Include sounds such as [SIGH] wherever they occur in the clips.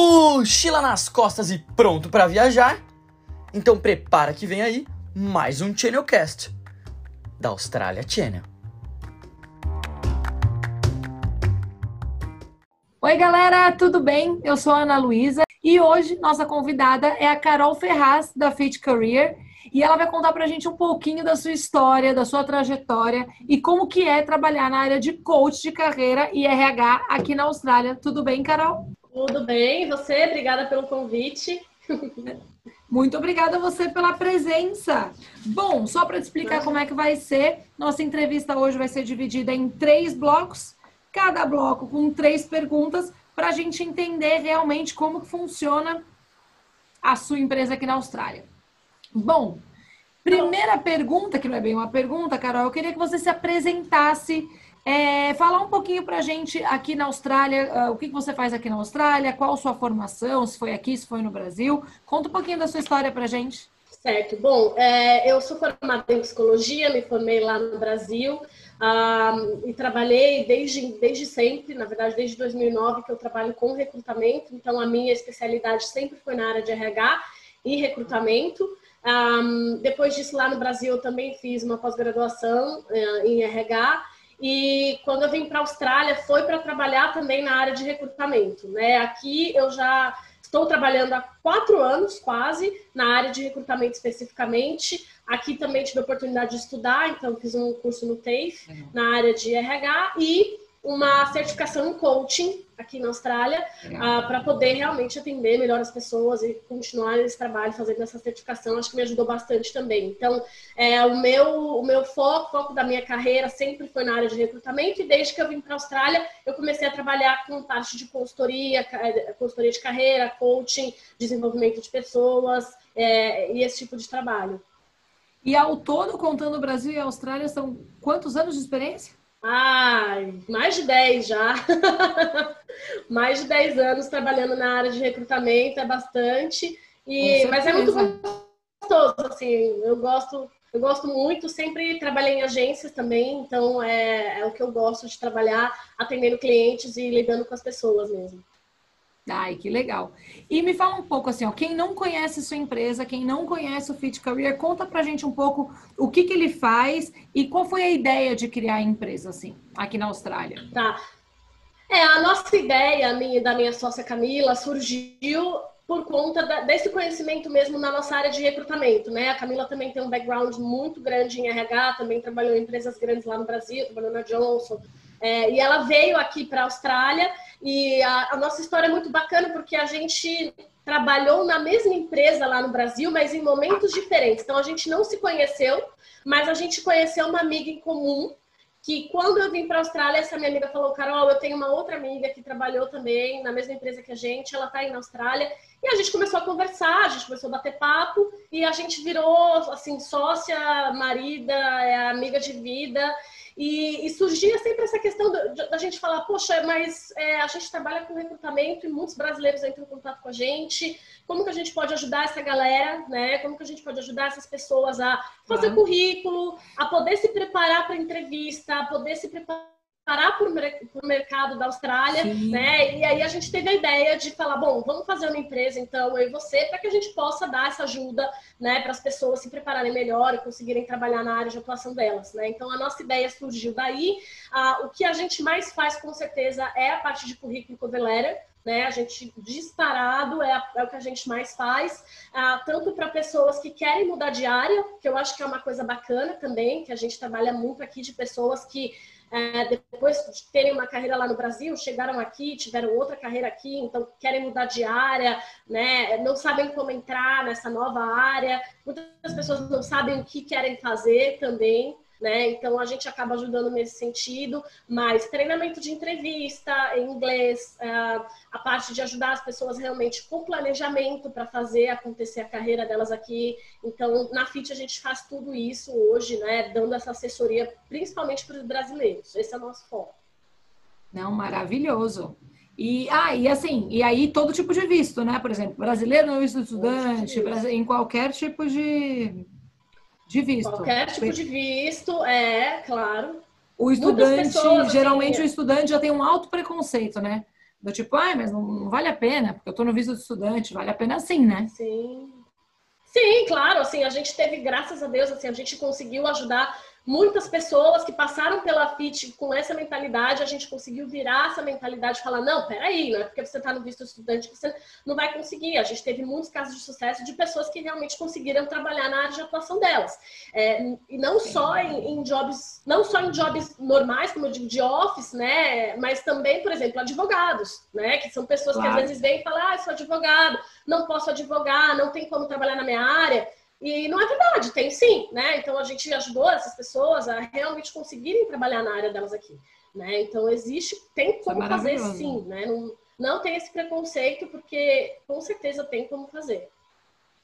mochila nas costas e pronto para viajar? Então prepara que vem aí mais um Channelcast da Austrália Channel. Oi, galera, tudo bem? Eu sou a Ana Luísa e hoje nossa convidada é a Carol Ferraz da Fit Career e ela vai contar pra gente um pouquinho da sua história, da sua trajetória e como que é trabalhar na área de coach de carreira e RH aqui na Austrália. Tudo bem, Carol? Tudo bem, você? Obrigada pelo convite. Muito obrigada a você pela presença. Bom, só para te explicar como é que vai ser, nossa entrevista hoje vai ser dividida em três blocos, cada bloco com três perguntas, para a gente entender realmente como funciona a sua empresa aqui na Austrália. Bom, primeira pergunta, que não é bem uma pergunta, Carol, eu queria que você se apresentasse é, falar um pouquinho para a gente aqui na Austrália, uh, o que, que você faz aqui na Austrália, qual sua formação, se foi aqui, se foi no Brasil. Conta um pouquinho da sua história para a gente. Certo. Bom, é, eu sou formada em psicologia, me formei lá no Brasil uh, e trabalhei desde, desde sempre, na verdade, desde 2009 que eu trabalho com recrutamento, então a minha especialidade sempre foi na área de RH e recrutamento. Um, depois disso, lá no Brasil, eu também fiz uma pós-graduação uh, em RH e quando eu vim para a Austrália, foi para trabalhar também na área de recrutamento. Né? Aqui eu já estou trabalhando há quatro anos, quase, na área de recrutamento especificamente. Aqui também tive a oportunidade de estudar, então fiz um curso no TAFE, na área de RH, e uma certificação em coaching aqui na Austrália uh, para poder realmente atender melhor as pessoas e continuar esse trabalho fazendo essa certificação acho que me ajudou bastante também. Então é, o meu o meu foco, foco da minha carreira sempre foi na área de recrutamento e desde que eu vim para a Austrália eu comecei a trabalhar com parte de consultoria consultoria de carreira coaching desenvolvimento de pessoas é, e esse tipo de trabalho. E ao todo contando o Brasil e a Austrália são quantos anos de experiência Ai, mais de 10 já. [LAUGHS] mais de 10 anos trabalhando na área de recrutamento, é bastante. E, mas é muito gostoso, assim, eu gosto, eu gosto muito, sempre trabalhei em agências também, então é, é o que eu gosto de trabalhar, atendendo clientes e lidando com as pessoas mesmo. Ai, que legal. E me fala um pouco assim, ó, quem não conhece sua empresa, quem não conhece o Fit Career, conta pra gente um pouco o que, que ele faz e qual foi a ideia de criar a empresa, assim, aqui na Austrália. Tá. É, a nossa ideia, minha, da minha sócia Camila, surgiu por conta da, desse conhecimento mesmo na nossa área de recrutamento, né? A Camila também tem um background muito grande em RH, também trabalhou em empresas grandes lá no Brasil, trabalhou na Johnson, é, e ela veio aqui para a Austrália e a, a, nossa história é muito bacana porque a gente trabalhou na mesma empresa lá no Brasil, mas em momentos diferentes. Então a gente não se conheceu, mas a gente conheceu uma amiga em comum que quando eu vim para a Austrália, essa minha amiga falou, Carol, eu tenho uma outra amiga que trabalhou também na mesma empresa que a gente, ela está aí na Austrália, e a gente começou a conversar, a gente começou a bater papo, e a gente virou, assim, sócia, marida, é, amiga de vida, e, e, surgia sempre essa questão da, gente falar, poxa, mas é, a gente trabalha com recrutamento e muitos brasileiros entram em contato com a gente. Como que a gente pode ajudar essa galera, né? Como que a gente pode ajudar essas pessoas a fazer uhum. currículo, a poder se preparar para entrevista, a poder se preparar parar para o mercado da Austrália, Sim. né? E aí a gente teve a ideia de falar, bom, vamos fazer uma empresa, então, eu e você, para que a gente possa dar essa ajuda, né, para as pessoas se prepararem melhor e conseguirem trabalhar na área de atuação delas, né? Então, a nossa ideia surgiu daí. Ah, o que a gente mais faz, com certeza, é a parte de currículo cover letter, né? A gente disparado é, a, é, o que a gente mais faz, ah, tanto para pessoas que querem mudar de área, que eu acho que é uma coisa bacana também, que a gente trabalha muito aqui de pessoas que é, depois de terem uma carreira lá no Brasil, chegaram aqui, tiveram outra carreira aqui, então querem mudar de área, né? não sabem como entrar nessa nova área, muitas pessoas não sabem o que querem fazer também né? Então a gente acaba ajudando nesse sentido, mas treinamento de entrevista em inglês, é, a parte de ajudar as pessoas realmente com planejamento para fazer acontecer a carreira delas aqui. Então, na FIT a gente faz tudo isso hoje, né? Dando essa assessoria principalmente para os brasileiros. Esse é o nosso foco. Não, maravilhoso. E, ah, e assim, e aí todo tipo de visto, né? Por exemplo, brasileiro no visto estudante, em qualquer tipo de de visto. Qualquer tipo de visto, é, claro. O estudante, assim, geralmente assim, o estudante já tem um alto preconceito, né? Do tipo, ai, mas não, não vale a pena, porque eu estou no visto de estudante, vale a pena sim, né? Sim. Sim, claro, assim, a gente teve, graças a Deus, assim, a gente conseguiu ajudar muitas pessoas que passaram pela FIT com essa mentalidade, a gente conseguiu virar essa mentalidade e falar, não, peraí, não é porque você está no visto estudante que você não vai conseguir. A gente teve muitos casos de sucesso de pessoas que realmente conseguiram trabalhar na área de atuação delas. É, e não só em, em, jobs, não só em jobs normais, como eu digo, de office, né? Mas também, por exemplo, advogados, né? Que são pessoas claro. que às vezes vêm e falam, ah, eu sou advogado, não posso advogar, não tem como trabalhar na minha área. E não é verdade, tem sim, né? Então a gente ajudou essas pessoas a realmente conseguirem trabalhar na área delas aqui, né? Então existe, tem é como é fazer sim, né? Não, não tem esse preconceito, porque com certeza tem como fazer.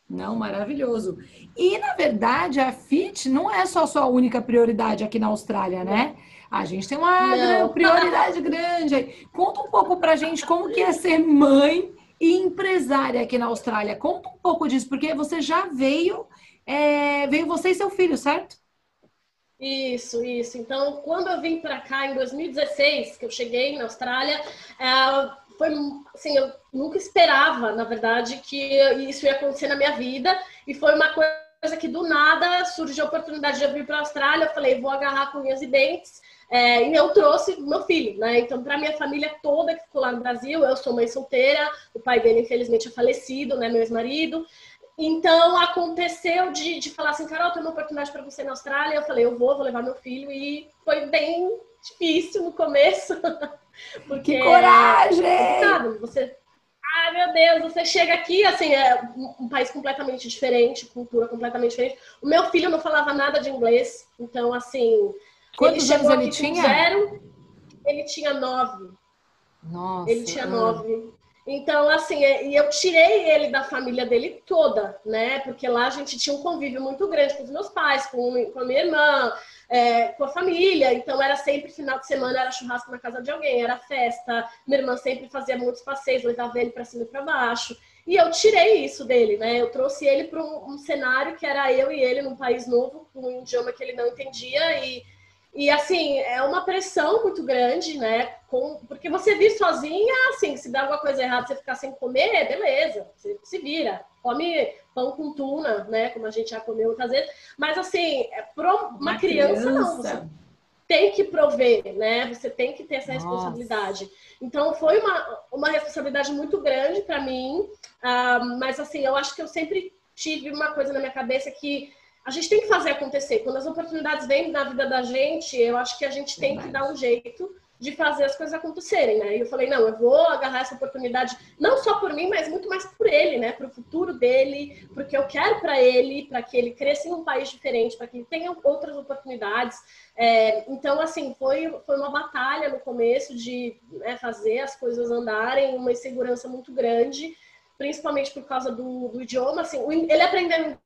Não, maravilhoso. E, na verdade, a FIT não é só sua única prioridade aqui na Austrália, né? A gente tem uma não. prioridade grande. Conta um pouco pra gente como que é ser mãe e empresária aqui na Austrália. Conta um pouco disso, porque você já veio, é, veio você e seu filho, certo? Isso, isso. Então, quando eu vim para cá em 2016, que eu cheguei na Austrália, é, foi assim, eu nunca esperava, na verdade, que isso ia acontecer na minha vida, e foi uma coisa que do nada surgiu a oportunidade de eu vir para a Austrália. Eu falei, vou agarrar com unhas e dentes é, e eu trouxe meu filho, né? Então, para minha família toda que ficou lá no Brasil, eu sou mãe solteira, o pai dele, infelizmente, é falecido, né? Meu ex-marido. Então, aconteceu de, de falar assim, Carol, tem uma oportunidade para você na Austrália. Eu falei, eu vou, vou levar meu filho. E foi bem difícil no começo. [LAUGHS] Porque, que coragem! Sabe, você Ai, meu Deus, você chega aqui, assim, é um país completamente diferente, cultura completamente diferente. O meu filho não falava nada de inglês, então, assim, Quantos ele anos ele tinha? Zero, ele tinha nove. Nossa. Ele tinha nove. Então, assim, é, e eu tirei ele da família dele toda, né? Porque lá a gente tinha um convívio muito grande com os meus pais, com, com a minha irmã, é, com a família. Então, era sempre final de semana, era churrasco na casa de alguém, era festa. Minha irmã sempre fazia muitos passeios, levava ele para cima e para baixo. E eu tirei isso dele, né? Eu trouxe ele para um, um cenário que era eu e ele num país novo, com um idioma que ele não entendia e e assim, é uma pressão muito grande, né? Com, porque você vir sozinha, assim, se dá alguma coisa errada, você ficar sem comer, beleza, você se vira. Come pão com tuna, né? Como a gente já comeu outras vezes. Mas assim, é para uma, uma criança, criança, não. Você tem que prover, né? Você tem que ter essa Nossa. responsabilidade. Então foi uma, uma responsabilidade muito grande para mim. Uh, mas assim, eu acho que eu sempre tive uma coisa na minha cabeça que a gente tem que fazer acontecer. Quando as oportunidades vêm na vida da gente, eu acho que a gente tem que dar um jeito de fazer as coisas acontecerem, né? E eu falei, não, eu vou agarrar essa oportunidade não só por mim, mas muito mais por ele, né? Para o futuro dele, porque eu quero para ele, para que ele cresça em um país diferente, para que ele tenha outras oportunidades. É, então, assim, foi, foi uma batalha no começo de né, fazer as coisas andarem, uma insegurança muito grande, principalmente por causa do, do idioma. Assim, ele aprendeu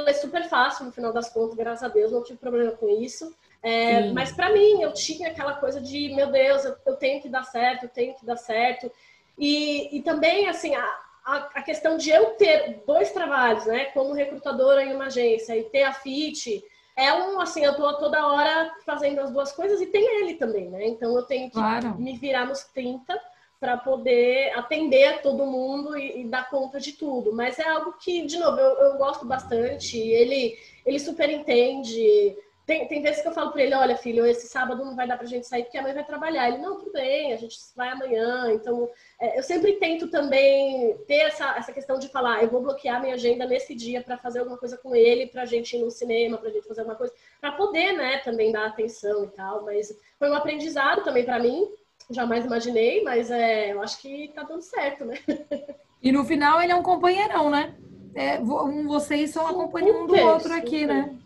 é super fácil no final das contas, graças a Deus, não tive problema com isso. É, mas para mim, eu tinha aquela coisa de, meu Deus, eu, eu, tenho que dar certo, eu tenho que dar certo. E, e também, assim, a, a, a, questão de eu ter dois trabalhos, né, como recrutadora em uma agência e ter a FIT, é um, assim, eu tô toda hora fazendo as duas coisas e tem ele também, né? Então eu tenho que claro. me virar nos 30 para poder atender todo mundo e, e, dar conta de tudo. Mas é algo que, de novo, eu, eu gosto bastante. Ele, ele super entende. Tem, tem vezes que eu falo para ele: olha, filho, esse sábado não vai dar para a gente sair porque a mãe vai trabalhar. Ele: não, tudo bem, a gente vai amanhã. Então, é, eu sempre tento também ter essa, essa questão de falar: eu vou bloquear minha agenda nesse dia para fazer alguma coisa com ele, para a gente ir no cinema, para a gente fazer alguma coisa, para poder, né, também dar atenção e tal. Mas foi um aprendizado também para mim jamais imaginei, mas é, eu acho que tá dando certo, né? [LAUGHS] E no final ele é um companheirão, né? É, vocês são a companhia um do outro aqui, né?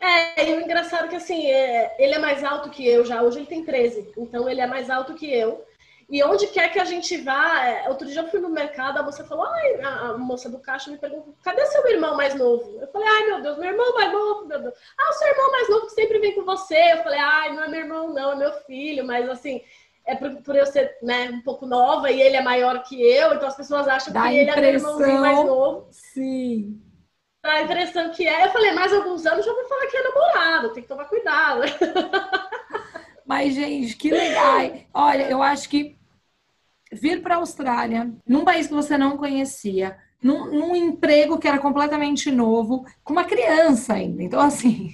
É, e o engraçado é que assim, é, ele é mais alto que eu já, hoje ele tem 13, então ele é mais alto que eu. E onde quer que a gente vá, é, outro dia eu fui no mercado, a moça falou, ai, a, a, moça do caixa me perguntou, cadê seu irmão mais novo? Eu falei, ai meu Deus, meu irmão mais novo, meu Deus. Ah, o seu irmão mais novo que sempre vem com você. Eu falei, ai, não é meu irmão, não, é meu filho, mas assim, é por, por, eu ser né, um pouco nova e ele é maior que eu, então as pessoas acham Dá que ele é meu irmãozinho mais novo. Sim. Dá a impressão que é. Eu falei, mais alguns anos já vou falar que é namorado, tem que tomar cuidado. [LAUGHS] Mas, gente, que legal. Olha, eu acho que vir para a Austrália, num país que você não conhecia, num, num, emprego que era completamente novo, com uma criança ainda. Então, assim,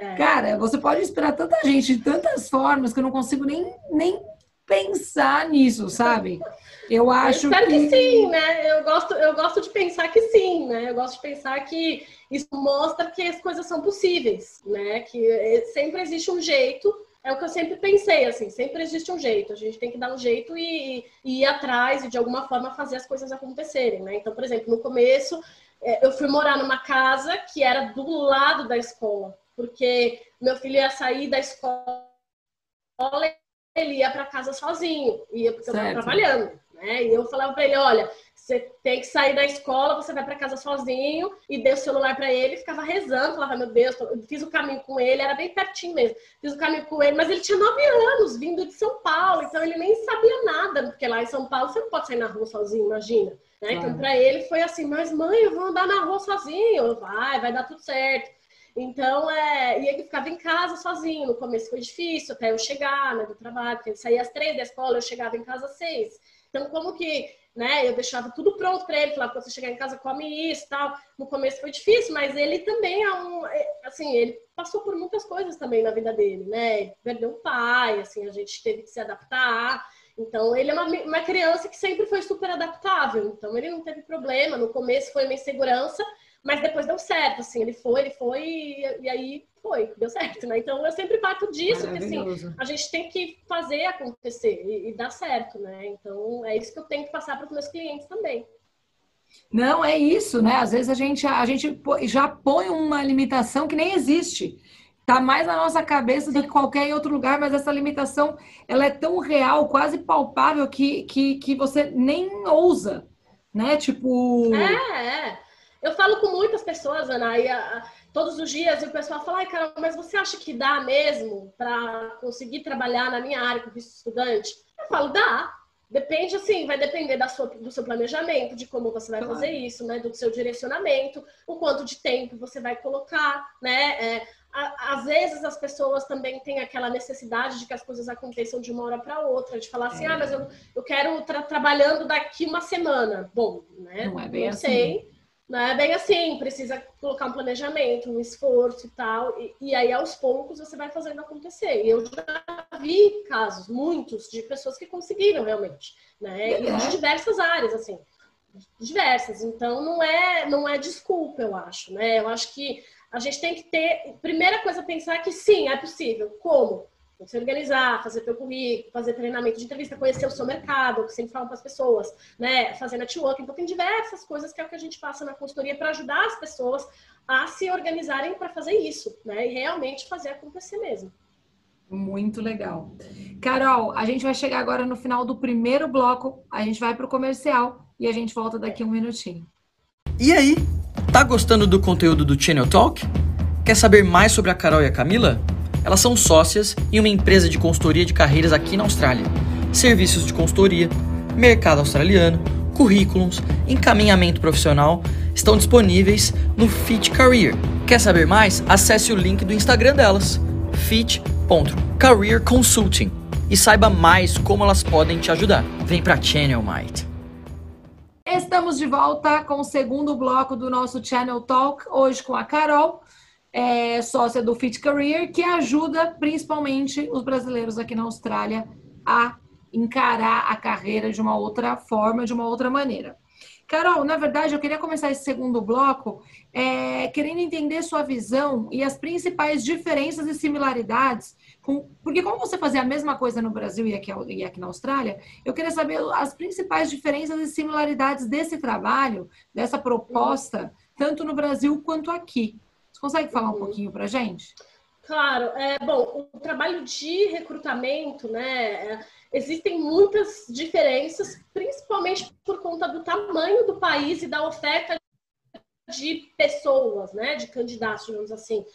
é. cara, você pode inspirar tanta gente de tantas formas que eu não consigo nem, nem pensar nisso, sabe? Eu acho eu espero que... que... sim, né? Eu gosto, eu gosto de pensar que sim, né? Eu gosto de pensar que isso mostra que as coisas são possíveis, né? Que é, sempre existe um jeito. É o que eu sempre pensei, assim, sempre existe um jeito. A gente tem que dar um jeito e, e ir atrás e de alguma forma fazer as coisas acontecerem, né? Então, por exemplo, no começo é, eu fui morar numa casa que era do lado da escola, porque meu filho ia sair da escola ele ia para casa sozinho, ia porque certo. eu estava trabalhando, né? E eu falava para ele, olha, você tem que sair da escola, você vai para casa sozinho e dei o celular para ele, ficava rezando, falava, meu Deus, fiz o caminho com ele, era bem pertinho mesmo. Fiz o caminho com ele, mas ele tinha nove anos, vindo de São Paulo, então ele nem sabia nada, porque lá em São Paulo você não pode sair na rua sozinho, imagina. Né? Então, para ele foi assim, mas mãe, eu vou andar na rua sozinho. Vai, vai dar tudo certo. Então, é, e ele ficava em casa sozinho. No começo foi difícil até eu chegar né, do trabalho, porque ele saía às três da escola, eu chegava em casa às seis. Então, como que né, eu deixava tudo pronto para ele, falava, quando você chegar em casa, come isso tal. No começo foi difícil, mas ele também é um. É, assim, ele passou por muitas coisas também na vida dele, né? Perdeu um pai, assim, a gente teve que se adaptar. Então, ele é uma, uma criança que sempre foi super adaptável. Então, ele não teve problema. No começo foi uma insegurança, mas depois deu certo, assim, ele foi, ele foi e, e aí foi, deu certo, né? Então eu sempre parto disso, que assim, a gente tem que fazer acontecer e, e dar certo, né? Então é isso que eu tenho que passar para os meus clientes também. Não, é isso, né? Às vezes a gente, a gente já põe uma limitação que nem existe. Tá mais na nossa cabeça do que qualquer outro lugar, mas essa limitação ela é tão real, quase palpável, que, que, que você nem ousa, né? Tipo. É, é. Eu falo com muitas pessoas, Ana, e a, todos os dias e o pessoal fala, ai, Carol, mas você acha que dá mesmo para conseguir trabalhar na minha área com visto estudante? Eu falo, dá. Depende, assim, vai depender da sua, do seu planejamento, de como você vai claro. fazer isso, né? Do seu direcionamento, o quanto de tempo você vai colocar, né? É, a, às vezes as pessoas também têm aquela necessidade de que as coisas aconteçam de uma hora para outra, de falar assim, é. ah, mas eu, eu quero estar trabalhando daqui uma semana. Bom, né? Não é bem não assim. Não é bem assim, precisa colocar um planejamento, um esforço e tal, e, e, aí aos poucos você vai fazendo acontecer. E eu já vi casos, muitos, de pessoas que conseguiram realmente, né? E de diversas áreas, assim, diversas. Então não é, não é desculpa, eu acho, né? Eu acho que a gente tem que ter, primeira coisa, pensar que sim, é possível. Como? Se organizar, fazer teu currículo, fazer treinamento de entrevista, conhecer o seu mercado, que sempre falam para as pessoas, né? Fazer networking. Então, tem diversas coisas que é o que a gente passa na consultoria para ajudar as pessoas a se organizarem para fazer isso, né? E realmente fazer acontecer mesmo. Muito legal. Carol, a gente vai chegar agora no final do primeiro bloco, a gente vai para o comercial e a gente volta daqui um minutinho. E aí, tá gostando do conteúdo do Channel Talk? Quer saber mais sobre a Carol e a Camila? Elas são sócias em uma empresa de consultoria de carreiras aqui na Austrália. Serviços de consultoria, mercado australiano, currículos, encaminhamento profissional estão disponíveis no Fit Career. Quer saber mais? Acesse o link do Instagram delas, fit.careerconsulting e saiba mais como elas podem te ajudar. Vem para Channel Might. Estamos de volta com o segundo bloco do nosso Channel Talk, hoje com a Carol é, sócia do Fit Career, que ajuda principalmente os brasileiros aqui na Austrália a encarar a carreira de uma outra forma, de uma outra maneira. Carol, na verdade, eu queria começar esse segundo bloco é, querendo entender sua visão e as principais diferenças e similaridades. Com, porque, como você fazia a mesma coisa no Brasil e aqui, e aqui na Austrália, eu queria saber as principais diferenças e similaridades desse trabalho, dessa proposta, tanto no Brasil quanto aqui. Você consegue falar um uhum. pouquinho para gente? Claro, é, bom, o trabalho de recrutamento, né, é, existem muitas diferenças, principalmente por conta do tamanho do país e da oferta de pessoas, né, de candidatos, digamos assim.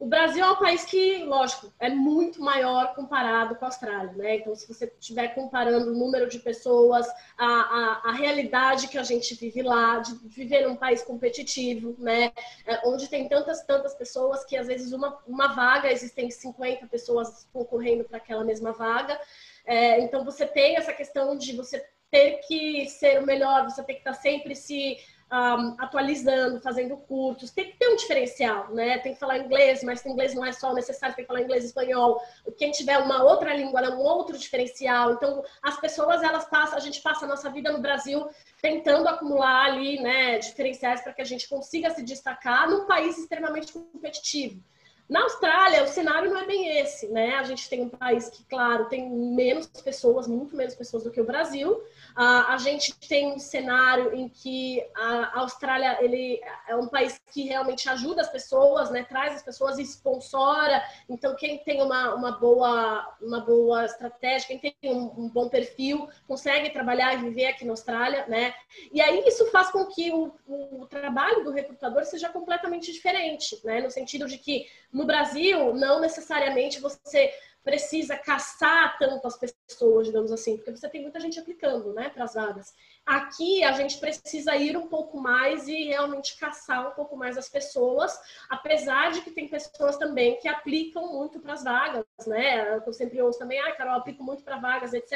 O Brasil é um país que, lógico, é muito maior comparado com a Austrália, né? Então, se você estiver comparando o número de pessoas, a, a, a, realidade que a gente vive lá, de viver num país competitivo, né? É, onde tem tantas, tantas pessoas que, às vezes, uma, uma vaga, existem 50 pessoas concorrendo para aquela mesma vaga. É, então você tem essa questão de você ter que ser o melhor, você tem que estar sempre se um, atualizando, fazendo cursos. Tem que ter um diferencial, né? Tem que falar inglês, mas inglês não é só necessário, tem que falar inglês e espanhol. Quem tiver uma outra língua, um outro diferencial. Então, as pessoas, elas passam, a gente passa a nossa vida no Brasil tentando acumular ali, né, diferenciais para que a gente consiga se destacar num país extremamente competitivo. Na Austrália, o cenário não é bem esse, né? A gente tem um país que, claro, tem menos pessoas, muito menos pessoas do que o Brasil. a gente tem um cenário em que a Austrália ele é um país que realmente ajuda as pessoas, né? Traz as pessoas e sponsora. Então, quem tem uma, uma, boa, uma boa estratégia, quem tem um, um bom perfil, consegue trabalhar e viver aqui na Austrália, né? E aí isso faz com que o, o trabalho do recrutador seja completamente diferente, né? No sentido de que no Brasil, não necessariamente você precisa caçar tanto as pessoas, digamos assim, porque você tem muita gente aplicando, né, para as vagas. Aqui a gente precisa ir um pouco mais e realmente caçar um pouco mais as pessoas, apesar de que tem pessoas também que aplicam muito para as vagas, né? Eu sempre ouço também, ah, Carol, aplico muito para vagas, etc.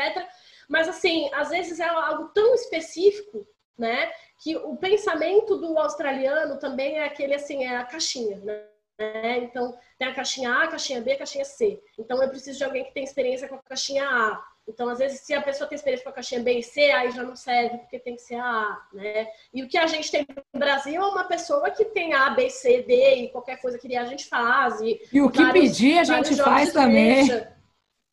Mas assim, às vezes é algo tão específico né? Que o pensamento do australiano também é aquele assim, é a caixinha, né? Né? Então, tem a caixinha A, a caixinha B, a caixinha C. Então, eu preciso de alguém que tem experiência com a caixinha A. Então, às vezes, se a pessoa tem experiência com a caixinha B e C, aí já não serve, porque tem que ser a A, né? E o que a gente tem no Brasil é uma pessoa que tem A, B, C, D e qualquer coisa que a gente faz. E, e o que vários, pedir a gente faz também.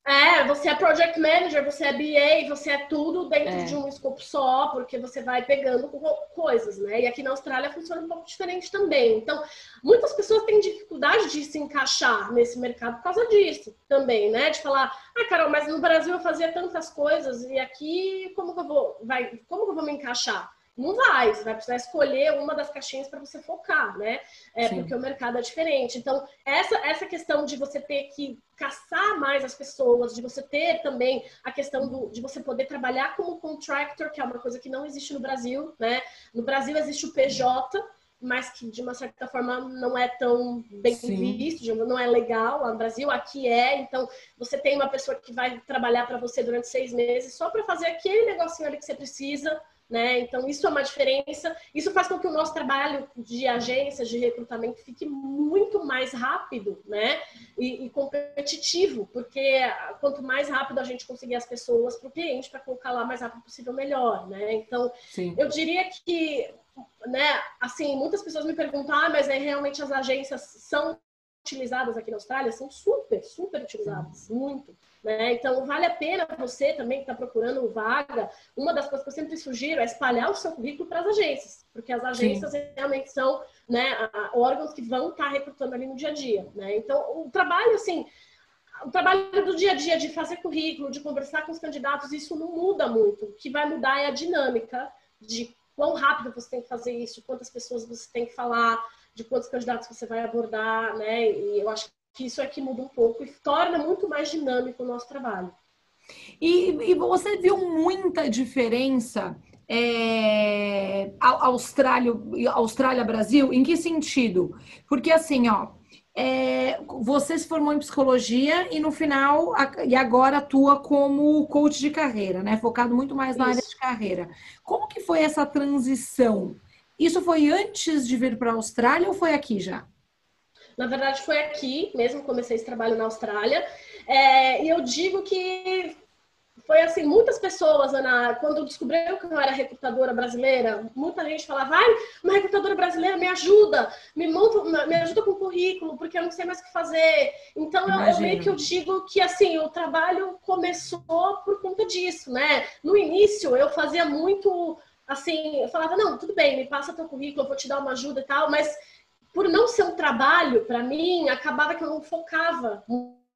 É, você é project manager, você é BA, você é tudo dentro é. de um escopo só, porque você vai pegando coisas, né? E aqui na Austrália funciona um pouco diferente também. Então, muitas pessoas têm dificuldade de se encaixar nesse mercado por causa disso também, né? De falar, ah, Carol, mas no Brasil eu fazia tantas coisas e aqui como que eu vou, vai, como que eu vou me encaixar? Não vai, você vai precisar escolher uma das caixinhas para você focar, né? É, porque o mercado é diferente. Então, essa, essa questão de você ter que caçar mais as pessoas, de você ter também a questão do, de você poder trabalhar como contractor, que é uma coisa que não existe no Brasil, né? No Brasil existe o PJ, mas que de uma certa forma não é tão bem Sim. visto, não é legal lá no Brasil, aqui é. Então, você tem uma pessoa que vai trabalhar para você durante seis meses só para fazer aquele negocinho ali que você precisa né? Então, isso é uma diferença. Isso faz com que o nosso trabalho de agências de recrutamento fique muito mais rápido né? e, e competitivo, porque quanto mais rápido a gente conseguir as pessoas para o cliente, para colocar lá mais rápido possível, melhor. Né? Então, Sim. eu diria que, né, assim, muitas pessoas me perguntam, ah, mas é, realmente as agências são utilizadas aqui na Austrália? São super, super utilizadas, muito. Né? Então, vale a pena você também que está procurando vaga. Uma das coisas que eu sempre sugiro é espalhar o seu currículo para as agências, porque as agências Sim. realmente são né, órgãos que vão estar tá recrutando ali no dia a dia. Né? Então, o trabalho, assim, o trabalho do dia a dia de fazer currículo, de conversar com os candidatos, isso não muda muito. O que vai mudar é a dinâmica de quão rápido você tem que fazer isso, quantas pessoas você tem que falar, de quantos candidatos você vai abordar, né? E eu acho que isso é que muda um pouco e torna muito mais dinâmico o nosso trabalho. E, e você viu muita diferença é, Austrália, Austrália Brasil? Em que sentido? Porque assim, ó, é, você se formou em psicologia e no final e agora atua como coach de carreira, né? Focado muito mais na Isso. área de carreira. Como que foi essa transição? Isso foi antes de vir para a Austrália ou foi aqui já? Na verdade, foi aqui mesmo, comecei esse trabalho na Austrália. É, e eu digo que foi assim, muitas pessoas, Ana, quando descobriu que eu era recrutadora brasileira, muita gente falava, vai, uma recrutadora brasileira me ajuda, me monta, me ajuda com o currículo, porque eu não sei mais o que fazer. Então eu, eu, meio que eu digo que assim, o trabalho começou por conta disso, né? No início eu fazia muito assim, eu falava, não, tudo bem, me passa teu currículo, eu vou te dar uma ajuda e tal, mas por não ser um trabalho para mim, acabava que eu não focava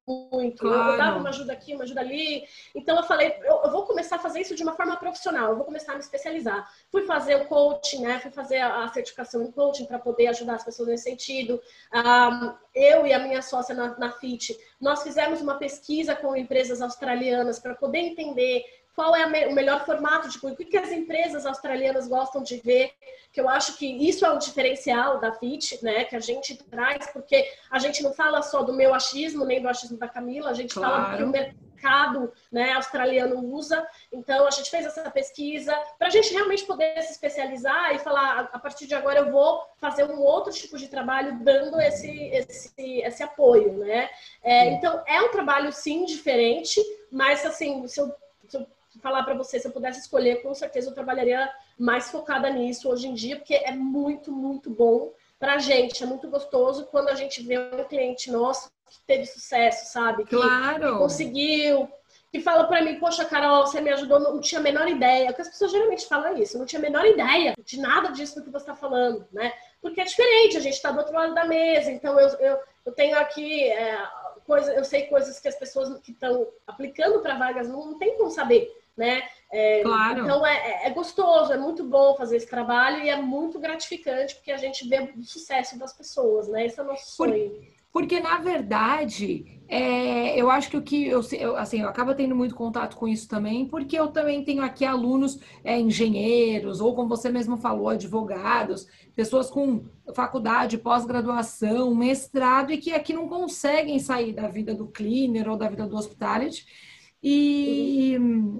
muito. Claro. Eu dava uma ajuda aqui, uma ajuda ali. Então eu falei, eu, eu, vou começar a fazer isso de uma forma profissional, eu vou começar a me especializar. Fui fazer o coaching, né? Fui fazer a certificação em coaching para poder ajudar as pessoas nesse sentido. Um, eu e a minha sócia na, na FIT, nós fizemos uma pesquisa com empresas australianas para poder entender qual é o melhor formato de o que as empresas australianas gostam de ver, que eu acho que isso é um diferencial da FIT, né, que a gente traz, porque a gente não fala só do meu achismo, nem do achismo da Camila, a gente claro. fala do que o, mercado né, australiano usa. Então, a gente fez essa pesquisa para a gente realmente poder se especializar e falar, a partir de agora eu vou fazer um outro tipo de trabalho dando esse, esse, esse apoio, né? É, então, é um trabalho, sim, diferente, mas, assim, se eu, se eu falar para você, se eu pudesse escolher, com certeza eu trabalharia mais focada nisso hoje em dia, porque é muito, muito bom para a gente, é muito gostoso quando a gente vê um cliente nosso que teve sucesso, sabe? Que, claro. Que conseguiu, que fala para mim, poxa, Carol, você me ajudou, não tinha a menor ideia. Porque as pessoas geralmente falam isso, não tinha a menor ideia de nada disso do que você está falando, né? Porque é diferente, a gente está do outro lado da mesa, então eu, eu, eu tenho aqui é, coisa, eu sei coisas que as pessoas que estão aplicando para vagas não, não tem como saber, né? É, claro. Então é, é, é, gostoso, é muito bom fazer esse trabalho e é muito gratificante porque a gente vê o sucesso das pessoas, né? Esse é o nosso sonho. Por porque, na verdade, é, eu acho que o que eu, eu, assim, eu acabo tendo muito contato com isso também, porque eu também tenho aqui alunos é, engenheiros, ou como você mesmo falou, advogados, pessoas com faculdade, pós-graduação, mestrado, e que aqui não conseguem sair da vida do cleaner ou da vida do hospitality. E,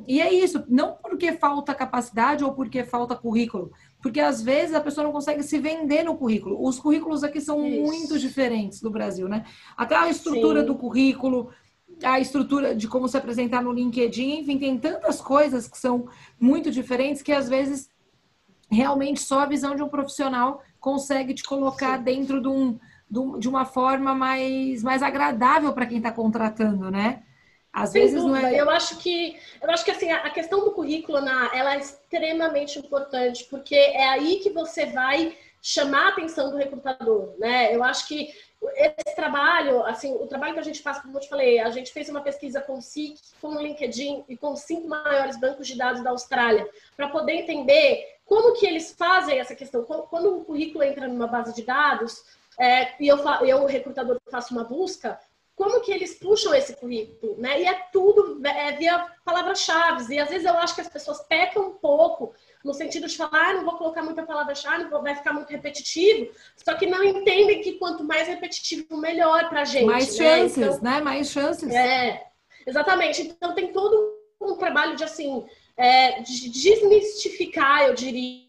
e é isso, não porque falta capacidade ou porque falta currículo, porque às vezes a pessoa não consegue se vender no currículo. Os currículos aqui são Isso. muito diferentes do Brasil, né? Até a estrutura Sim. do currículo, a estrutura de como se apresentar no LinkedIn, enfim, tem tantas coisas que são muito diferentes que às vezes realmente só a visão de um profissional consegue te colocar Sim. dentro de, um, de uma forma mais, mais agradável para quem está contratando, né? Às Sem vezes dúvida. não é. Eu acho que eu acho que assim a questão do currículo na, ela é extremamente importante porque é aí que você vai chamar a atenção do recrutador, né? Eu acho que esse trabalho, assim, o trabalho que a gente faz, como eu te falei, a gente fez uma pesquisa com o SIC, com o LinkedIn e com os cinco maiores bancos de dados da Austrália, para poder entender como que eles fazem essa questão. Quando o currículo entra numa base de dados, é, e eu, eu, o recrutador, faço uma busca, como que eles puxam esse currículo, né? E é tudo é, via palavras-chave. E às vezes eu acho que as pessoas pecam um pouco no sentido de falar, ah, não vou colocar muita palavra-chave, vai ficar muito repetitivo. Só que não entendem que quanto mais repetitivo, melhor para a gente. Mais né? chances, então, né? Mais chances. É, exatamente. Então tem todo um trabalho de assim, é, de desmistificar, eu diria,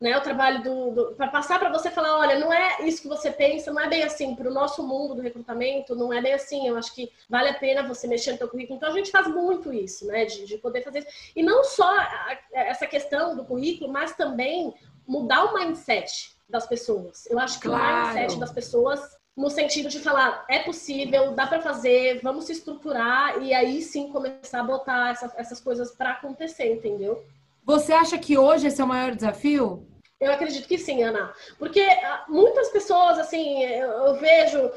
né, o trabalho do, do para passar para você falar, olha, não é isso que você pensa, não é bem assim para o nosso mundo do recrutamento, não é bem assim. Eu acho que vale a pena você mexer no seu currículo. Então a gente faz muito isso, né, de, de poder fazer isso. e não só a, essa questão do currículo, mas também mudar o mindset das pessoas. Eu acho que claro. o mindset das pessoas no sentido de falar, é possível, dá para fazer, vamos se estruturar e aí sim começar a botar essa, essas coisas para acontecer, entendeu? Você acha que hoje esse é o maior desafio? Eu acredito que sim, Ana. Porque ah, muitas pessoas, assim, eu, eu vejo.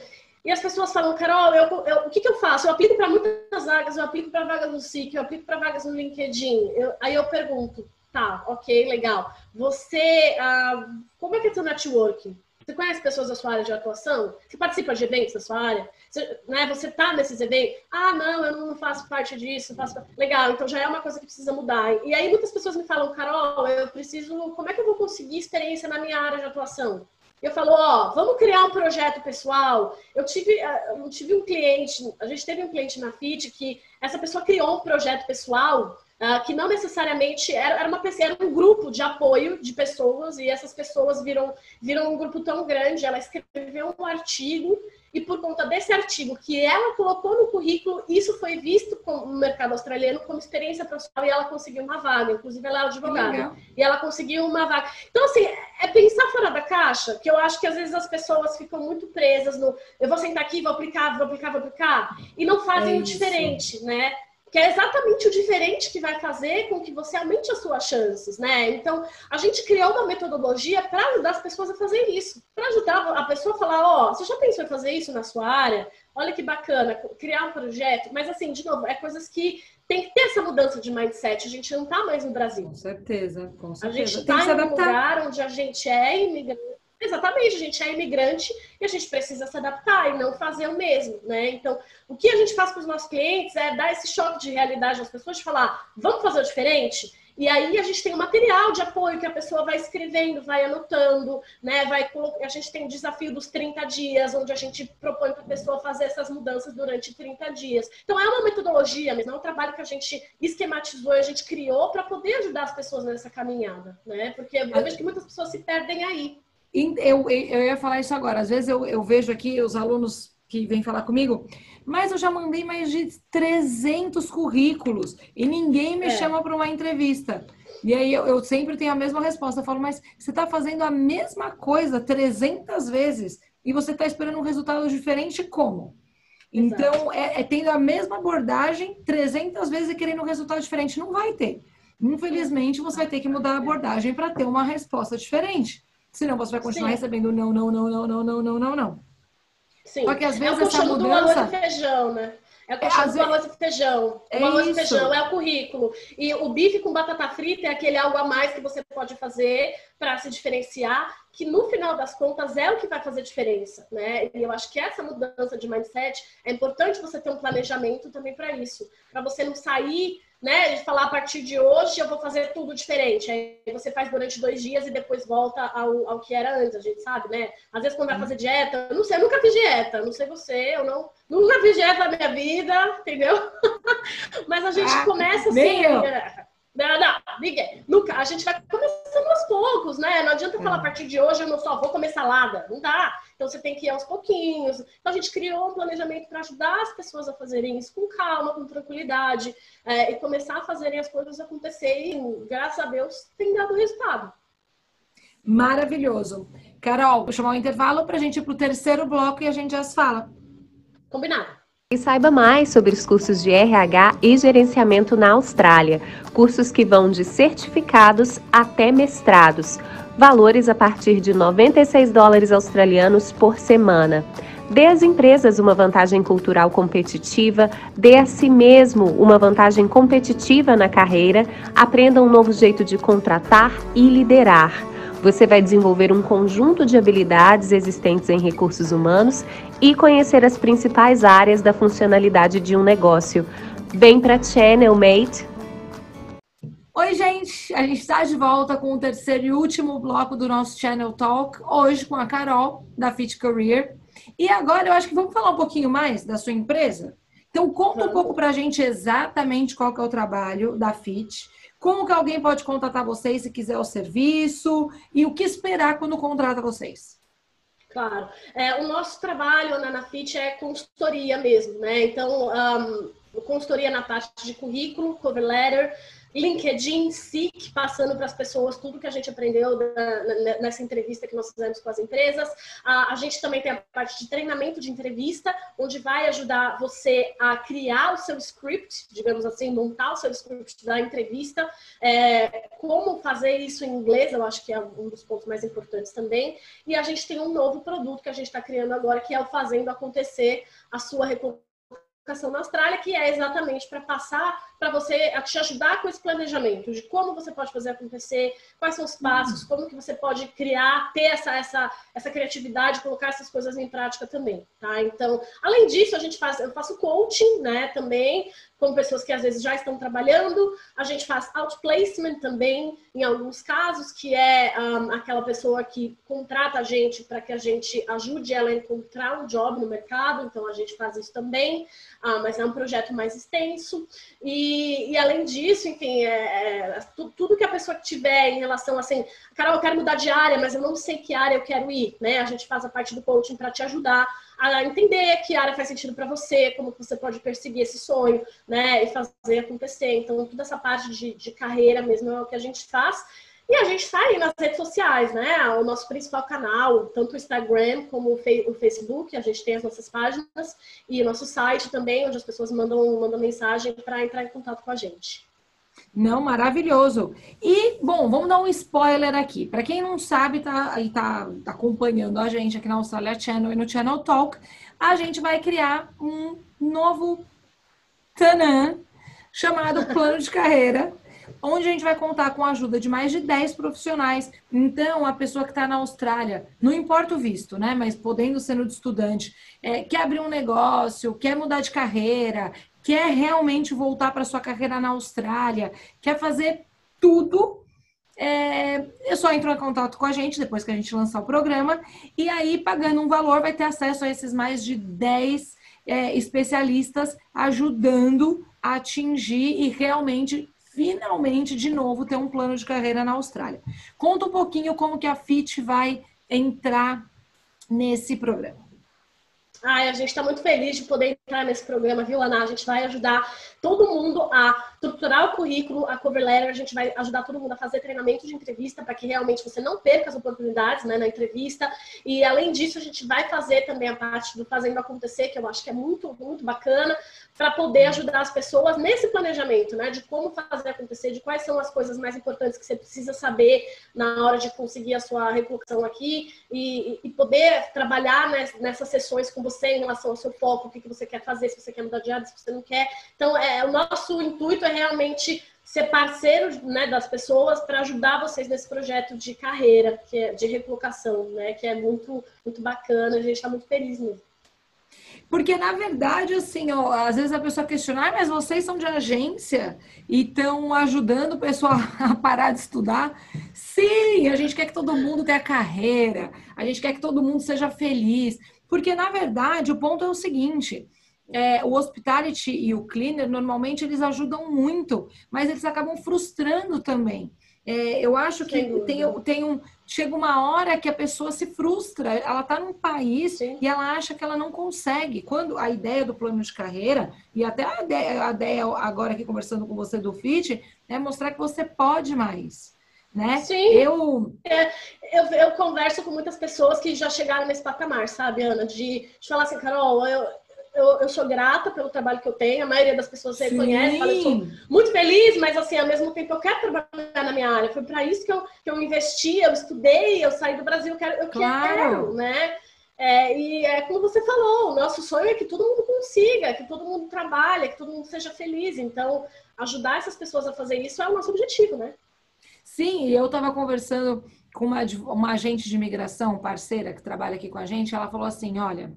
E as pessoas falam, Carol, eu, eu, o que, que eu faço? Eu aplico para muitas vagas, eu aplico para vagas no SIC, eu aplico para vagas no LinkedIn. Eu, aí eu pergunto, tá, ok, legal. Você, ah, como é que é seu networking? Você conhece pessoas da sua área de atuação? Você participa de eventos da sua área? Você, né, você tá nesses eventos? Ah, não, eu não faço parte disso. Faço... Legal, então já é uma coisa que precisa mudar. E aí muitas pessoas me falam, Carol, eu preciso. Como é que eu vou conseguir experiência na minha área de atuação? Eu falo, ó, vamos criar um projeto pessoal. Eu tive, ah, eu tive um cliente, a gente teve um cliente na FIT que essa pessoa criou um projeto pessoal Uh, que não necessariamente era, era uma era um grupo de apoio de pessoas e essas pessoas viram viram um grupo tão grande. Ela escreveu um artigo e por conta desse artigo que ela colocou no currículo, isso foi visto no mercado australiano como experiência profissional e ela conseguiu uma vaga. Inclusive, ela é advogada e ela conseguiu uma vaga. Então, assim, é pensar fora da caixa, que eu acho que às vezes as pessoas ficam muito presas no eu vou sentar aqui, vou aplicar, vou aplicar, vou aplicar, e não fazem é o diferente, né? Que é exatamente o diferente que vai fazer com que você aumente as suas chances, né? Então, a gente criou uma metodologia para ajudar as pessoas a fazer isso, para ajudar a pessoa a falar, ó, oh, você já pensou em fazer isso na sua área? Olha que bacana, criar um projeto. Mas assim, de novo, é coisas que tem que ter essa mudança de mindset. A gente não está mais no Brasil. Com certeza, com certeza. A gente está em um lugar onde a gente é imigrante Exatamente, a gente é imigrante e a gente precisa se adaptar e não fazer o mesmo, né? Então, o que a gente faz com os nossos clientes é dar esse choque de realidade às pessoas, de falar, vamos fazer o diferente? E aí a gente tem um material de apoio que a pessoa vai escrevendo, vai anotando, né? Vai a gente tem o desafio dos 30 dias, onde a gente propõe para a pessoa fazer essas mudanças durante 30 dias. Então é uma metodologia mesmo, é um trabalho que a gente esquematizou, a gente criou para poder ajudar as pessoas nessa caminhada, né? Porque eu vejo que muitas pessoas se perdem aí. Eu, eu ia falar isso agora. Às vezes eu, eu vejo aqui os alunos que vêm falar comigo, mas eu já mandei mais de 300 currículos e ninguém me é. chama para uma entrevista. E aí eu, eu, sempre tenho a mesma resposta. Eu falo, mas você está fazendo a mesma coisa 300 vezes e você está esperando um resultado diferente como? Então, é, é, tendo a mesma abordagem 300 vezes e querendo um resultado diferente. Não vai ter. Infelizmente, você vai ter que mudar a abordagem para ter uma resposta diferente. Senão, você vai continuar Sim. recebendo não, não, não, não, não, não, não, não, não. Sim. Só que às vezes é o essa mudança... do arroz e feijão, né? É o colchão é, do arroz e feijão. É o arroz e feijão é o currículo. E o bife com batata frita é aquele algo a mais que você pode fazer para se diferenciar, que no final das contas é o que vai fazer diferença, né? E eu acho que essa mudança de mindset é importante você ter um planejamento também para isso, para você não sair né? De falar a partir de hoje eu vou fazer tudo diferente. Aí você faz durante dois dias e depois volta ao, ao que era antes, a gente sabe, né? Às vezes quando vai fazer dieta, eu não sei, eu nunca fiz dieta, não sei você, eu não, nunca fiz dieta na minha vida, entendeu? [LAUGHS] Mas a gente ah, começa assim. Não, não, ninguém. Nunca. A gente vai começando aos poucos, né? Não adianta falar a partir de hoje eu não só vou comer salada. Não dá. Então você tem que ir aos pouquinhos. Então a gente criou um planejamento para ajudar as pessoas a fazerem isso com calma, com tranquilidade, é, e começar a fazerem as coisas acontecerem. Graças a Deus, tem dado resultado. Maravilhoso. Carol, vou chamar o um intervalo para a gente ir para o terceiro bloco e a gente já se fala. Combinado. E saiba mais sobre os cursos de RH e gerenciamento na Austrália. Cursos que vão de certificados até mestrados. Valores a partir de 96 dólares australianos por semana. Dê às empresas uma vantagem cultural competitiva, dê a si mesmo uma vantagem competitiva na carreira, aprenda um novo jeito de contratar e liderar. Você vai desenvolver um conjunto de habilidades existentes em recursos humanos e conhecer as principais áreas da funcionalidade de um negócio. Vem para Channel Mate. Oi, gente! A gente está de volta com o terceiro e último bloco do nosso Channel Talk, hoje com a Carol, da Fit Career. E agora eu acho que vamos falar um pouquinho mais da sua empresa. Então, conta um pouco para a gente exatamente qual que é o trabalho da Fit como que alguém pode contatar vocês se quiser o serviço e o que esperar quando contrata vocês? Claro. É, o nosso trabalho na Nafit é consultoria mesmo, né? Então, um, consultoria na parte de currículo, cover letter, LinkedIn, SIC, passando para as pessoas tudo que a gente aprendeu da, nessa entrevista que nós fizemos com as empresas. A, a, gente também tem a parte de treinamento de entrevista, onde vai ajudar você a criar o seu script, digamos assim, montar o seu script da entrevista. É, como fazer isso em inglês, eu acho que é um dos pontos mais importantes também. E a gente tem um novo produto que a gente está criando agora, que é o Fazendo Acontecer a sua recolocação na Austrália, que é exatamente para passar para você te ajudar com esse planejamento de como você pode fazer acontecer, quais são os passos, uhum. como que você pode criar, ter essa, essa, essa criatividade, colocar essas coisas em prática também, tá? Então, além disso, a gente faz, eu faço coaching, né, também, com pessoas que às vezes já estão trabalhando, a gente faz outplacement também, em alguns casos, que é um, aquela pessoa que contrata a gente para que a gente ajude ela a encontrar um job no mercado, então a gente faz isso também, uh, mas é um projeto mais extenso, e e, além disso, enfim, é, é, tudo que a pessoa tiver em relação assim, Carol, eu quero mudar de área, mas eu não sei que área eu quero ir, né? A gente faz a parte do coaching para te ajudar a entender que área faz sentido para você, como você pode perseguir esse sonho, né? E fazer acontecer. Então, toda essa parte de, de carreira mesmo é o que a gente faz. E a gente está aí nas redes sociais, né? O nosso principal canal, tanto o Instagram como o Facebook, a gente tem as nossas páginas e o nosso site também, onde as pessoas mandam, mandam mensagem para entrar em contato com a gente. Não, maravilhoso. E, bom, vamos dar um spoiler aqui. Para quem não sabe, tá, e tá acompanhando a gente aqui na Australia Channel e no Channel Talk, a gente vai criar um novo tanã chamado plano de carreira onde a gente vai contar com a ajuda de mais de 10 profissionais. Então, a pessoa que está na Austrália, não importa o visto, né? Mas podendo ser no de estudante, é, quer abrir um negócio, quer mudar de carreira, quer realmente voltar para sua carreira na Austrália, quer fazer tudo. É, eu só entro em contato com a gente depois que a gente lançar o programa. E aí, pagando um valor, vai ter acesso a esses mais de 10 é, especialistas ajudando a atingir e realmente finalmente, de novo, ter um plano de carreira na Austrália. Conta um pouquinho como que a FIT vai entrar nesse programa. Ai, a gente está muito feliz de poder entrar nesse programa, viu, Ana? A gente vai ajudar todo mundo a estruturar o currículo, a cover letter, a gente vai ajudar todo mundo a fazer treinamento de entrevista para que realmente você não perca as oportunidades né, na entrevista. E além disso, a gente vai fazer também a parte do Fazendo Acontecer, que eu acho que é muito, muito bacana, para poder ajudar as pessoas nesse planejamento, né? De como fazer acontecer, de quais são as coisas mais importantes que você precisa saber na hora de conseguir a sua recolocação aqui e, e poder trabalhar nessas sessões com você em relação ao seu foco, o que, que você quer fazer, se você quer mudar de área, se você não quer. Então, é, o nosso intuito é realmente ser parceiro né, das pessoas para ajudar vocês nesse projeto de carreira, que é de recolocação, né? Que é muito, muito bacana, a gente está muito feliz mesmo. Porque, na verdade, assim, ó, às vezes a pessoa questiona, ah, mas vocês são de agência e estão ajudando o pessoal [LAUGHS] a parar de estudar. Sim, a gente quer que todo mundo tenha carreira, a gente quer que todo mundo seja feliz. Porque, na verdade, o ponto é o seguinte: é, o hospitality e o cleaner, normalmente, eles ajudam muito, mas eles acabam frustrando também. É, eu acho que tem, tem um, chega uma hora que a pessoa se frustra, ela está num país Sim. e ela acha que ela não consegue. Quando a ideia do plano de carreira, e até a ideia, a ideia agora aqui conversando com você do FIT, é mostrar que você pode mais. Né? Sim. Eu... É, eu, eu converso com muitas pessoas que já chegaram nesse patamar, sabe, Ana? De, de falar assim, Carol, eu, eu, eu, sou grata pelo trabalho que eu tenho, a maioria das pessoas Sim. reconhece, fala, eu sou muito feliz, mas assim, ao mesmo tempo eu quero trabalhar na minha área. Foi para isso que eu, que eu investi, eu estudei, eu saí do Brasil, eu quero, eu claro. quero né? É, e é como você falou, o nosso sonho é que todo mundo consiga, que todo mundo trabalhe, que todo mundo seja feliz. Então, ajudar essas pessoas a fazer isso é o nosso objetivo, né? Sim, eu estava conversando com uma, uma agente de imigração, parceira, que trabalha aqui com a gente, ela falou assim: olha,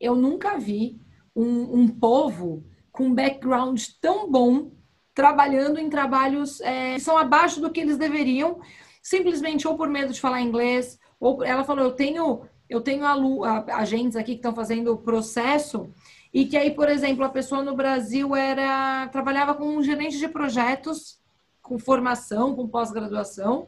eu nunca vi um, um povo com um background tão bom trabalhando em trabalhos é, que são abaixo do que eles deveriam, simplesmente ou por medo de falar inglês, ou ela falou, eu tenho eu tenho alu, agentes aqui que estão fazendo o processo e que aí, por exemplo, a pessoa no Brasil era trabalhava com um gerente de projetos com formação, com pós-graduação,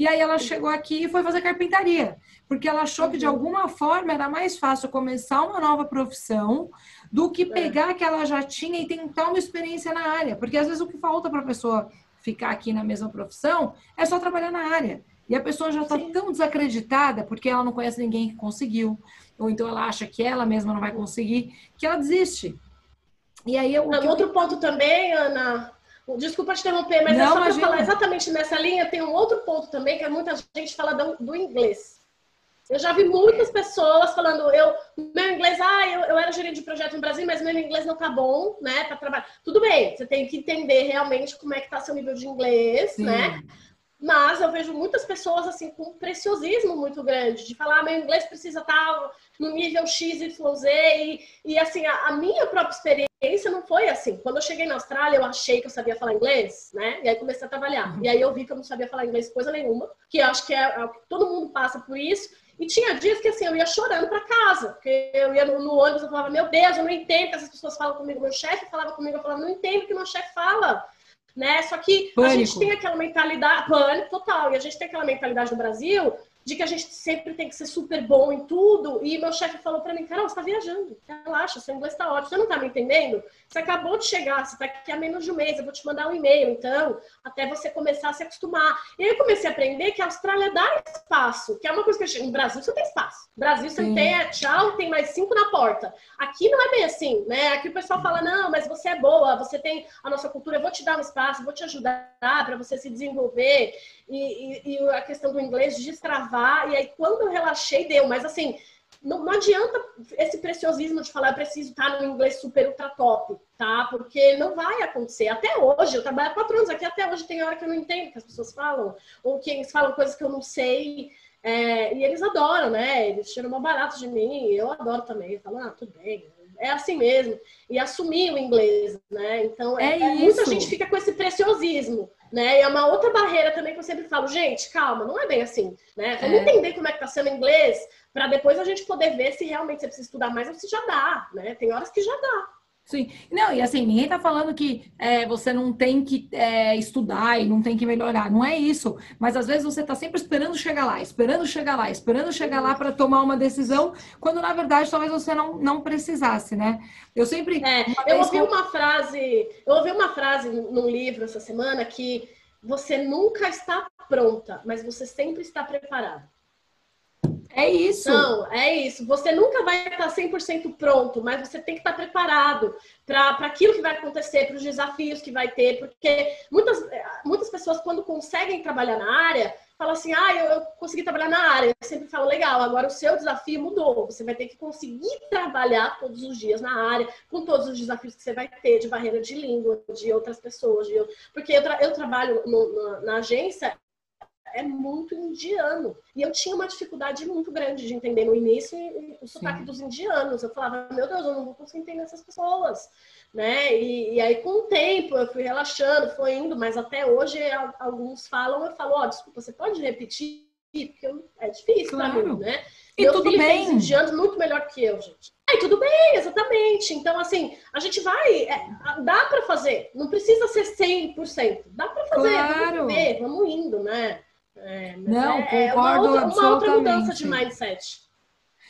e aí ela chegou aqui e foi fazer carpintaria, porque ela achou que de uhum. alguma forma era mais fácil começar uma nova profissão do que é. pegar que ela já tinha e tentar uma experiência na área. Porque às vezes o que falta para a pessoa ficar aqui na mesma profissão é só trabalhar na área. E a pessoa já está tão desacreditada porque ela não conhece ninguém que conseguiu, ou então ela acha que ela mesma não vai conseguir, que ela desiste. E aí eu, não, outro eu... ponto também, Ana, Desculpa te interromper, mas é Não, é só para falar exatamente nessa linha, tem um outro ponto também, que é muita gente fala do, do inglês. Eu já vi muitas pessoas falando, eu, meu inglês, ah, eu, eu era gerente de projeto no Brasil, mas meu inglês não tá bom, né, para trabalhar. Tudo bem, você tem que entender realmente como é que tá seu nível de inglês, Sim. né? Mas eu vejo muitas pessoas assim com um preciosismo muito grande de falar, ah, meu inglês precisa estar tá no nível X, Y, Z e, e assim a, a minha própria experiência não foi assim. Quando eu cheguei na Austrália, eu achei que eu sabia falar inglês, né? E aí comecei a trabalhar. E aí eu vi que eu não sabia falar inglês coisa nenhuma, que eu acho que é, é todo mundo passa por isso. E tinha dias que assim, eu ia chorando para casa, porque eu ia no, no, ônibus, eu falava, meu Deus, eu não entendo que essas pessoas falam comigo. Meu chefe falava comigo, eu falava, não entendo o que meu chefe fala né? Só que pânico. a gente tem aquela mentalidade, pânico total, e a gente tem aquela mentalidade no Brasil de que a gente sempre tem que ser super bom em tudo. E meu chefe falou para mim, Carol, você tá viajando, relaxa, seu inglês tá ótimo, você não tá me entendendo? Você acabou de chegar, você tá aqui há menos de um mês, eu vou te mandar um e-mail, então, até você começar a se acostumar. E aí eu comecei a aprender que a Austrália dá espaço, que é uma coisa que eu no Brasil você tem espaço. No Brasil você Sim. tem, é, tchau, tem mais cinco na porta. Aqui não é bem assim, né? Aqui o pessoal fala, não, mas você é boa, você tem a nossa cultura, eu vou te dar um espaço, vou te ajudar para você se desenvolver. E, e, e a questão do inglês, de destravar, e aí quando eu relaxei, deu. Mas assim, não, não, adianta esse preciosismo de falar eu preciso estar no inglês super ultra top, tá? Porque não vai acontecer. Até hoje, eu trabalho há quatro anos aqui, até hoje tem hora que eu não entendo que as pessoas falam, ou que eles falam coisas que eu não sei. É, e eles adoram, né? Eles tiram uma barata de mim, eu adoro também. Eu falo, ah, tudo bem, é assim mesmo. E assumir o inglês, né? Então, É é, isso. muita gente fica com esse preciosismo, né? E é uma outra barreira também que eu sempre falo, gente, calma, não é bem assim, né? Vamos É. entender como é que tá sendo inglês, para depois a gente poder ver se realmente você precisa estudar mais ou se já dá, né? Tem horas que já dá. Sim. Não, e assim, ninguém tá falando que é, você não tem que é, estudar e não tem que melhorar. Não é isso. Mas às vezes você tá sempre esperando chegar lá, esperando chegar lá, esperando chegar lá para tomar uma decisão, quando na verdade talvez você não, não precisasse, né? Eu sempre. É, eu ouvi uma frase, eu ouvi uma frase num livro essa semana que você nunca está pronta, mas você sempre está preparada. É isso. Não, é isso. Você nunca vai estar 100% pronto, mas você tem que estar preparado para aquilo que vai acontecer, para os desafios que vai ter, porque muitas, muitas pessoas, quando conseguem trabalhar na área, falam assim: ah, eu, eu consegui trabalhar na área. Eu sempre falo: legal, agora o seu desafio mudou. Você vai ter que conseguir trabalhar todos os dias na área, com todos os desafios que você vai ter, de barreira de língua, de outras pessoas. De... Porque eu, tra eu trabalho no, na, na agência é muito indiano. E eu tinha uma dificuldade muito grande de entender no início o sotaque Sim. dos indianos. Eu falava, meu Deus, eu não vou conseguir entender essas pessoas. Né? E, e aí, com o tempo, eu fui relaxando, foi indo, mas até hoje a- alguns falam, eu falo, ó, desculpa, você pode repetir? Porque é difícil pra Claro. mim, né? E Meu tudo filho bem. fez indianos muito melhor que eu, gente. Aí tudo bem, exatamente. Então, assim, a gente vai. é, dá pra fazer. Não precisa ser 100%. Dá pra fazer. Claro. Vamos ver, vamos indo, né? É, Não, é, é concordo uma outra, uma outra mudança de mindset.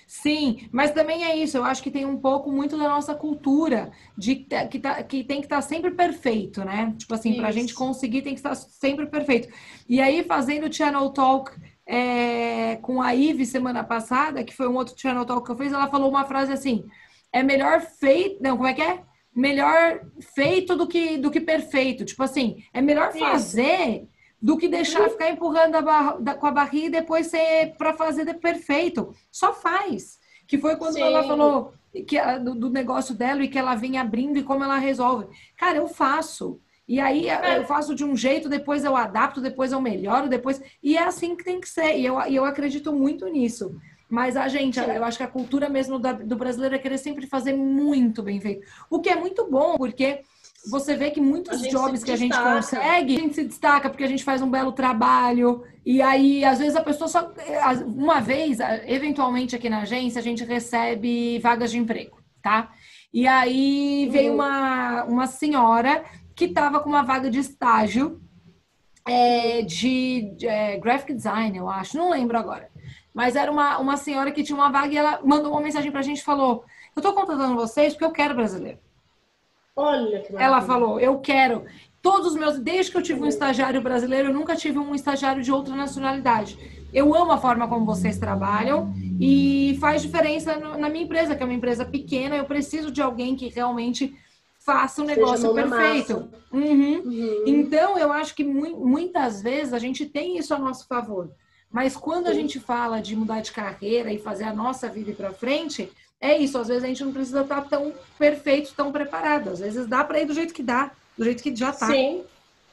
Sim, mas também é isso. Eu acho que tem um pouco muito da nossa cultura de que, tá- que tem que estar sempre perfeito, né? Tipo assim, para a gente conseguir tem que estar sempre perfeito. E aí, fazendo o Channel Talk é, com a Ive semana passada, que foi um outro Channel Talk que eu fiz, ela falou uma frase assim: é melhor feito. Não, como é que é? Melhor feito do que, do que perfeito. Tipo assim, é melhor Isso. Do que deixar ficar empurrando a barra- da- com a barriga e depois ser para fazer de perfeito. Só faz. Que foi quando Sim. ela falou que do, do negócio dela e que ela vem abrindo e como ela resolve. Cara, eu faço. E aí É. eu faço de um jeito, depois eu adapto, depois eu melhoro, depois. E é assim que tem que ser. E eu, eu acredito muito nisso. Mas a gente, Sim. eu acho que a cultura mesmo da- do brasileiro é querer sempre fazer muito bem feito. O que é muito bom, porque você vê que muitos jobs que a gente consegue, a gente se destaca porque a gente faz um belo trabalho. E aí, às vezes, a pessoa só. Uma vez, eventualmente, aqui na agência, a gente recebe vagas de emprego, tá? E aí veio Uhum. uma, uma senhora que estava com uma vaga de estágio é, de, de, é, graphic design, eu acho, não lembro agora. Mas era uma, uma senhora que tinha uma vaga e ela mandou uma mensagem pra gente e falou: Eu tô contratando vocês porque eu quero brasileiro. Olha que Ela falou, eu quero. Todos os meus, desde que eu tive um estagiário brasileiro, eu nunca tive um estagiário de outra nacionalidade. Eu amo a forma como vocês trabalham e faz diferença no- na minha empresa, que é uma empresa pequena. Eu preciso de alguém que realmente faça um negócio perfeito. Uhum. Uhum. Então, eu acho que mu- muitas vezes a gente tem isso a nosso favor. Mas quando a Sim. gente fala de mudar de carreira e fazer a nossa vida ir para frente, é isso. Às vezes a gente não precisa estar tão perfeito, tão preparado. Às vezes dá para ir do jeito que dá, do jeito que já tá. Sim,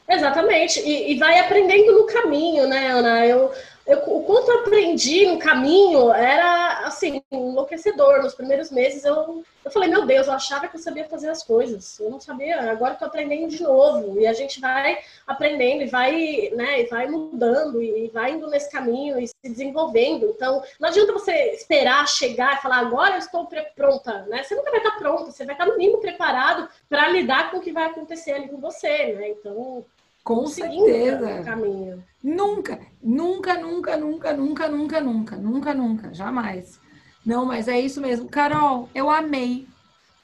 exatamente. E, e vai aprendendo no caminho, né, Ana? Eu, eu, o quanto eu aprendi no caminho era, assim, enlouquecedor. Nos primeiros meses eu, eu falei, meu Deus, eu achava que eu sabia fazer as coisas. Eu não sabia, agora tô aprendendo de novo. E a gente vai aprendendo e vai, né, e vai mudando e vai indo nesse caminho e se desenvolvendo. Então, não adianta você esperar chegar e falar, agora eu estou pronta, né? Você nunca vai estar pronta, você vai estar no mínimo preparado para lidar com o que vai acontecer ali com você, né? Então, Com certeza. caminho. Nunca, nunca, nunca, nunca, nunca, nunca, nunca, nunca, nunca, jamais. Não, mas é isso mesmo. Carol, eu amei.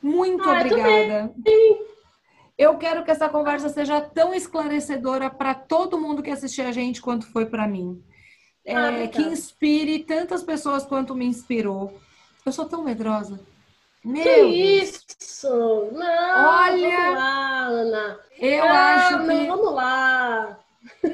Muito Ah, obrigada. Eu quero que essa conversa seja tão esclarecedora para todo mundo que assistir a gente quanto foi para mim. É, Ah, que inspire tantas pessoas quanto me inspirou. Eu sou tão medrosa. Meu Que isso? Não, Olha, vamos lá, Ana. Eu Ah, acho não, que. Vamos lá.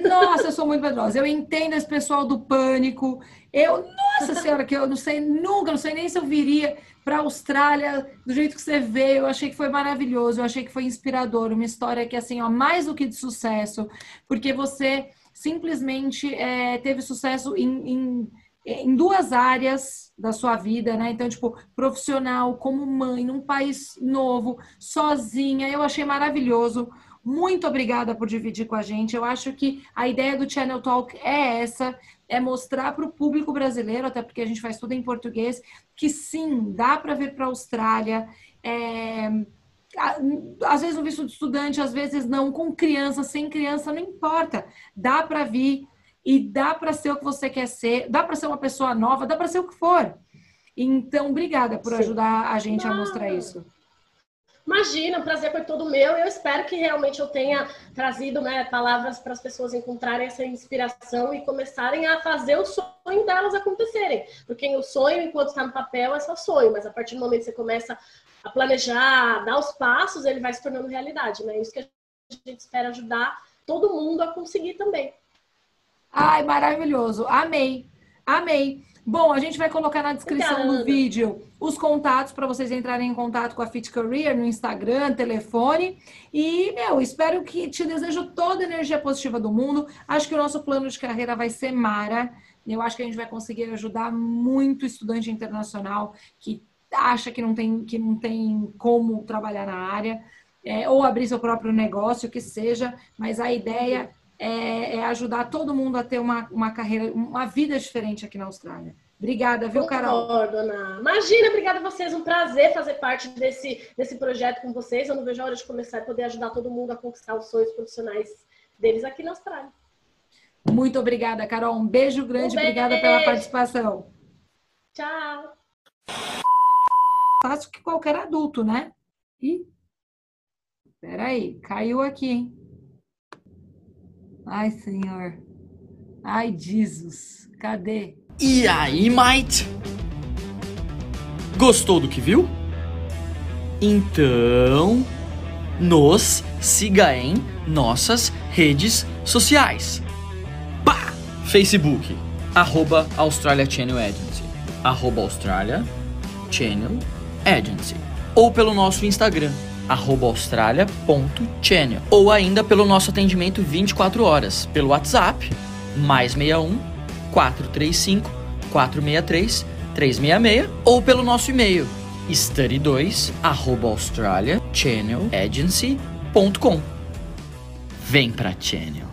Nossa, eu sou muito medrosa. Eu entendo esse pessoal do pânico. Eu, nossa senhora, que eu não sei nunca, não sei nem se eu viria para a Austrália do jeito que você veio. Eu achei que foi maravilhoso, eu achei que foi inspirador, uma história que assim, ó, mais do que de sucesso, porque você simplesmente é, teve sucesso em, em em duas áreas da sua vida, né? Então, tipo, profissional, como mãe, num país novo, sozinha. Eu achei maravilhoso. Muito obrigada por dividir com a gente. Eu acho que a ideia do Channel Talk é essa, é mostrar para o público brasileiro, até porque a gente faz tudo em português, que sim, dá para vir para a Austrália. É às vezes o visto de estudante, às vezes não, com criança, sem criança, não importa. Dá para vir e dá para ser o que você quer ser, dá para ser uma pessoa nova, dá para ser o que for. Então, obrigada por Sim. ajudar a gente não. a mostrar isso. Imagina, o prazer foi todo meu. Eu espero que realmente eu tenha trazido né, palavras para as pessoas encontrarem essa inspiração e começarem a fazer o sonho delas acontecerem. Porque o sonho, enquanto está no papel, é só sonho, mas a partir do momento que você começa a planejar, dar os passos, ele vai se tornando realidade. Né? Isso que a gente espera ajudar todo mundo a conseguir também. Ai, maravilhoso. Amei. Amei. Bom, a gente vai colocar na descrição do vídeo os contatos para vocês entrarem em contato com a Fit Career no Instagram, telefone. E, meu, espero que te desejo toda a energia positiva do mundo. Acho que o nosso plano de carreira vai ser mara. Eu acho que a gente vai conseguir ajudar muito estudante internacional que acha que não tem, que não tem como trabalhar na área, é, ou abrir seu próprio negócio, que seja, mas a ideia é, é, ajudar todo mundo a ter uma, uma carreira, uma vida diferente aqui na Austrália. Obrigada, viu, Carol? Concordo, Ana. Imagina, obrigada a vocês. Um prazer fazer parte desse, desse projeto com vocês. Eu não vejo a hora de começar e poder ajudar todo mundo a conquistar os sonhos profissionais deles aqui na Austrália. Muito obrigada, Carol. Um beijo grande. Um beijo. Obrigada pela participação. Tchau. Fácil que qualquer adulto, né? Ih, peraí, caiu aqui, hein? Ai, Senhor. Ai, Jesus. Cadê? E aí, mate? Gostou do que viu? Então, nos siga em nossas redes sociais. Pá! Facebook, arroba Australia Channel Agency, arroba Australia Channel Agency. Ou pelo nosso Instagram, australia.channel. Ou ainda pelo nosso atendimento 24 horas, pelo WhatsApp, mais 61 435 463 366 ou pelo nosso e-mail study2 australiachannelagency.com Vem pra Channel.